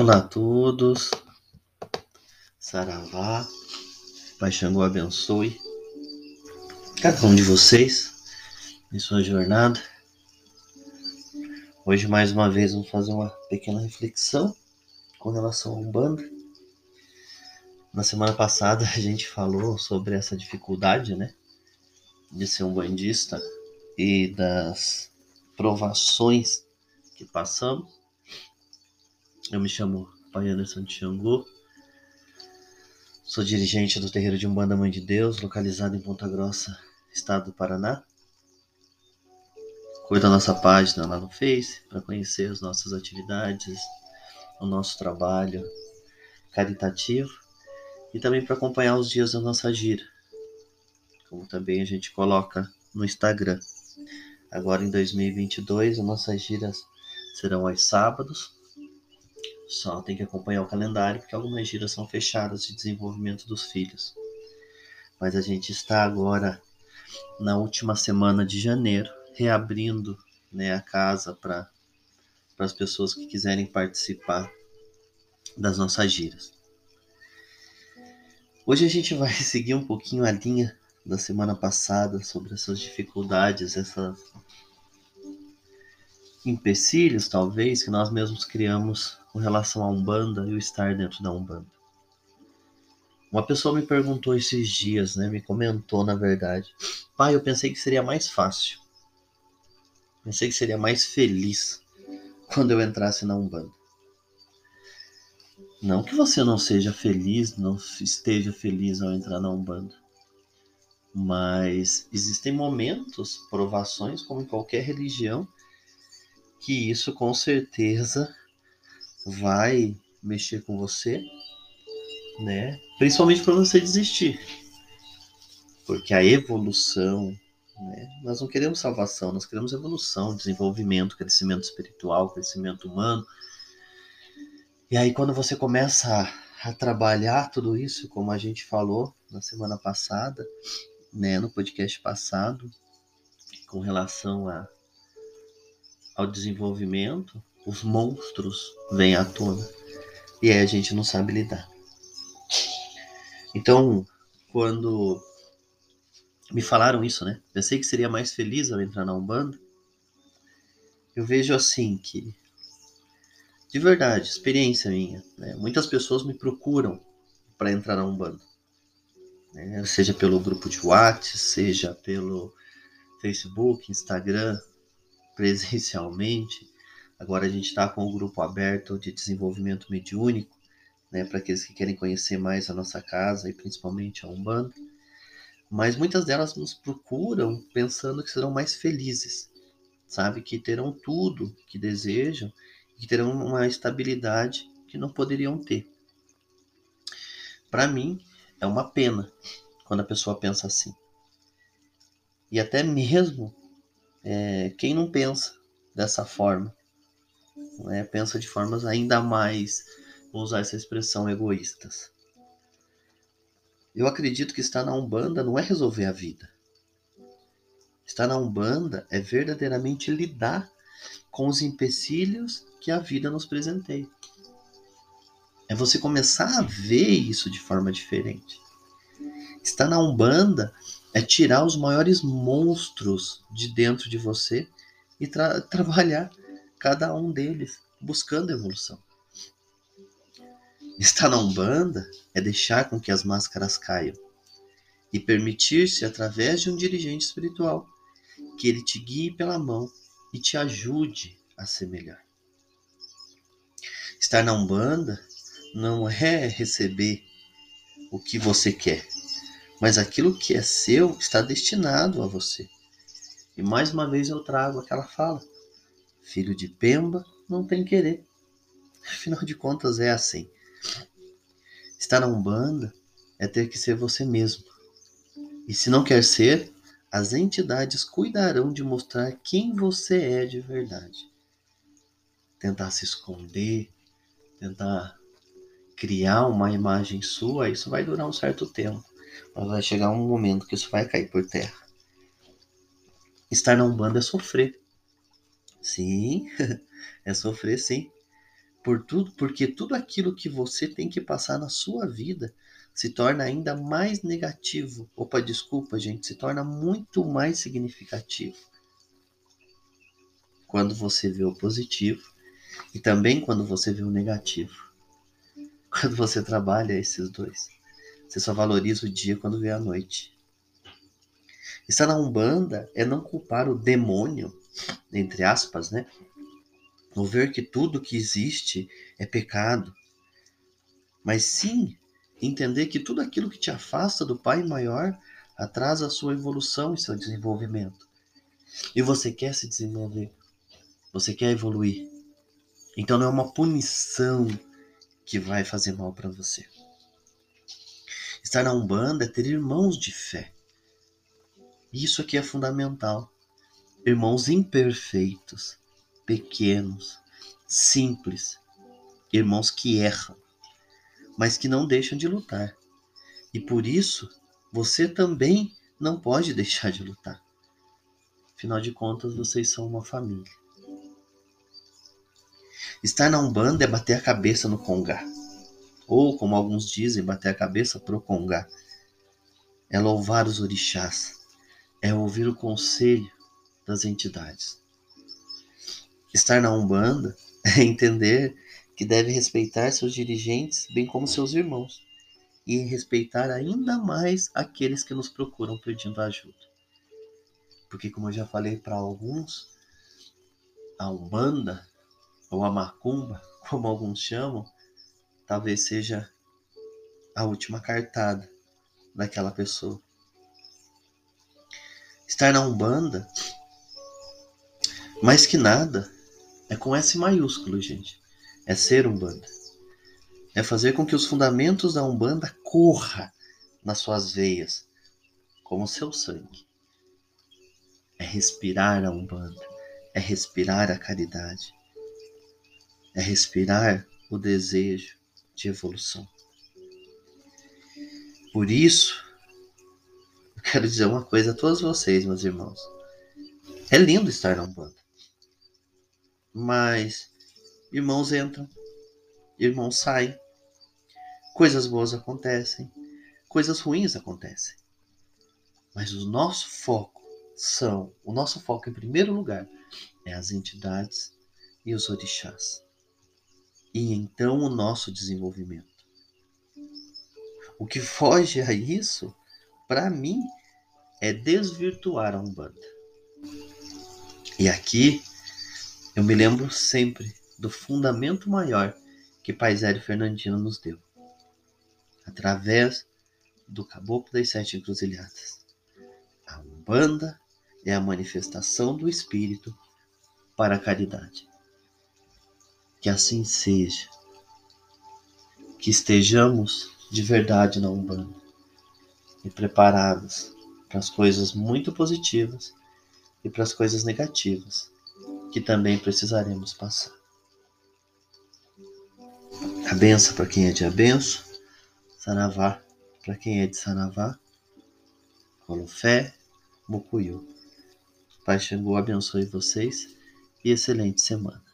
Olá a todos, Saravá, Pai Xangô abençoe cada um de vocês em sua jornada. Hoje, mais uma vez, vamos fazer uma pequena reflexão com relação ao Umbanda. Na semana passada, a gente falou sobre essa dificuldade, né, de ser um bandista e das provações que passamos. Eu me chamo Pai Anderson Xangô. Sou dirigente do terreiro de Umbanda Mãe de Deus, localizado em Ponta Grossa, estado do Paraná. Cuida da nossa página lá no Face para conhecer as nossas atividades, o nosso trabalho caritativo e também para acompanhar os dias da nossa gira, como também a gente coloca no Instagram. Agora em 2022, as nossas giras serão aos sábados, só tem que acompanhar o calendário, porque algumas giras são fechadas de desenvolvimento dos filhos. Mas a gente está agora na última semana de janeiro, reabrindo né, a casa para as pessoas que quiserem participar das nossas giras. Hoje a gente vai seguir um pouquinho a linha da semana passada sobre essas dificuldades, essas empecilhos, talvez, que nós mesmos criamos com relação à Umbanda e o estar dentro da Umbanda. Uma pessoa me perguntou esses dias, né, me comentou na verdade, pai, eu pensei que seria mais fácil, pensei que seria mais feliz quando eu entrasse na Umbanda. Não que você não seja feliz, não esteja feliz ao entrar na Umbanda. Mas existem momentos, provações, como em qualquer religião, que isso com certeza vai mexer com você, né? Principalmente para você desistir. Porque a evolução, né? Nós não queremos salvação, nós queremos evolução, desenvolvimento, crescimento espiritual, crescimento humano. E aí quando você começa a, a trabalhar tudo isso, como a gente falou na semana passada, né, no podcast passado, com relação a ao desenvolvimento, os monstros vêm à tona. E aí a gente não sabe lidar. Então, quando me falaram isso, né? Pensei que seria mais feliz ao entrar na Umbanda. Eu vejo assim que, de verdade, experiência minha, né? muitas pessoas me procuram para entrar na Umbanda. Né? Seja pelo grupo de WhatsApp, seja pelo Facebook, Instagram, presencialmente. Agora a gente está com o grupo aberto de desenvolvimento mediúnico, né, para aqueles que querem conhecer mais a nossa casa e principalmente a Umbanda. Mas muitas delas nos procuram pensando que serão mais felizes, sabe? Que terão tudo que desejam e que terão uma estabilidade que não poderiam ter. Para mim, é uma pena quando a pessoa pensa assim. E até mesmo é, quem não pensa dessa forma? Né? Pensa de formas ainda mais, vou usar essa expressão, egoístas. Eu acredito que estar na Umbanda não é resolver a vida. Estar na Umbanda é verdadeiramente lidar com os empecilhos que a vida nos presenteia. É você começar a ver isso de forma diferente. Estar na Umbanda é tirar os maiores monstros de dentro de você e tra trabalhar cada um deles, buscando evolução. Estar na Umbanda é deixar com que as máscaras caiam e permitir-se, através de um dirigente espiritual, que ele te guie pela mão e te ajude a ser melhor. Estar na Umbanda não é receber o que você quer, mas aquilo que é seu está destinado a você. E mais uma vez eu trago aquela fala: filho de Pemba não tem querer. Afinal de contas, é assim. Estar na Umbanda é ter que ser você mesmo. E se não quer ser, as entidades cuidarão de mostrar quem você é de verdade. Tentar se esconder, tentar criar uma imagem sua, isso vai durar um certo tempo. Mas vai chegar um momento que isso vai cair por terra. Estar na Umbanda é sofrer. Sim, é sofrer sim. por tudo, porque tudo aquilo que você tem que passar na sua vida se torna ainda mais negativo. Opa, desculpa, gente, se torna muito mais significativo. Quando você vê o positivo e também quando você vê o negativo. Quando você trabalha esses dois, você só valoriza o dia quando vê a noite. Estar na Umbanda é não culpar o demônio, entre aspas, né? Ou ver que tudo que existe é pecado. Mas sim entender que tudo aquilo que te afasta do Pai maior atrasa a sua evolução e seu desenvolvimento. E você quer se desenvolver. Você quer evoluir. Então não é uma punição que vai fazer mal para você. Estar na Umbanda é ter irmãos de fé. Isso aqui é fundamental. Irmãos imperfeitos, pequenos, simples, irmãos que erram, mas que não deixam de lutar. E por isso, você também não pode deixar de lutar. Afinal de contas, vocês são uma família. Estar na Umbanda é bater a cabeça no Congá. Ou, como alguns dizem, bater a cabeça pro Congá. É louvar os orixás. É ouvir o conselho das entidades. Estar na Umbanda é entender que deve respeitar seus dirigentes, bem como seus irmãos, e respeitar ainda mais aqueles que nos procuram pedindo ajuda. Porque, como eu já falei para alguns, a Umbanda ou a macumba, como alguns chamam, talvez seja a última cartada daquela pessoa. Estar na Umbanda, mais que nada, é com S maiúsculo, gente. É ser Umbanda. É fazer com que os fundamentos da Umbanda corra nas suas veias, como seu sangue. É respirar a Umbanda, é respirar a caridade, é respirar o desejo de evolução. Por isso, eu quero dizer uma coisa a todos vocês, meus irmãos. É lindo estar na Umbanda. Mas irmãos entram, irmãos saem, coisas boas acontecem, coisas ruins acontecem. Mas o nosso foco são, o nosso foco em primeiro lugar é as entidades e os orixás e então o nosso desenvolvimento. O que foge a isso, para mim, é desvirtuar a Umbanda. E aqui eu me lembro sempre do fundamento maior que Pai Zélio Fernandino nos deu, através do Caboclo das Sete Encruzilhadas. A Umbanda é a manifestação do Espírito para a caridade. Que assim seja. Que estejamos de verdade na Umbanda e preparados para as coisas muito positivas e para as coisas negativas que também precisaremos passar. A benção para quem é de abenço, Saravá para quem é de Saravá, Colofé, Mucuyu. Pai Xangô abençoe vocês e excelente semana.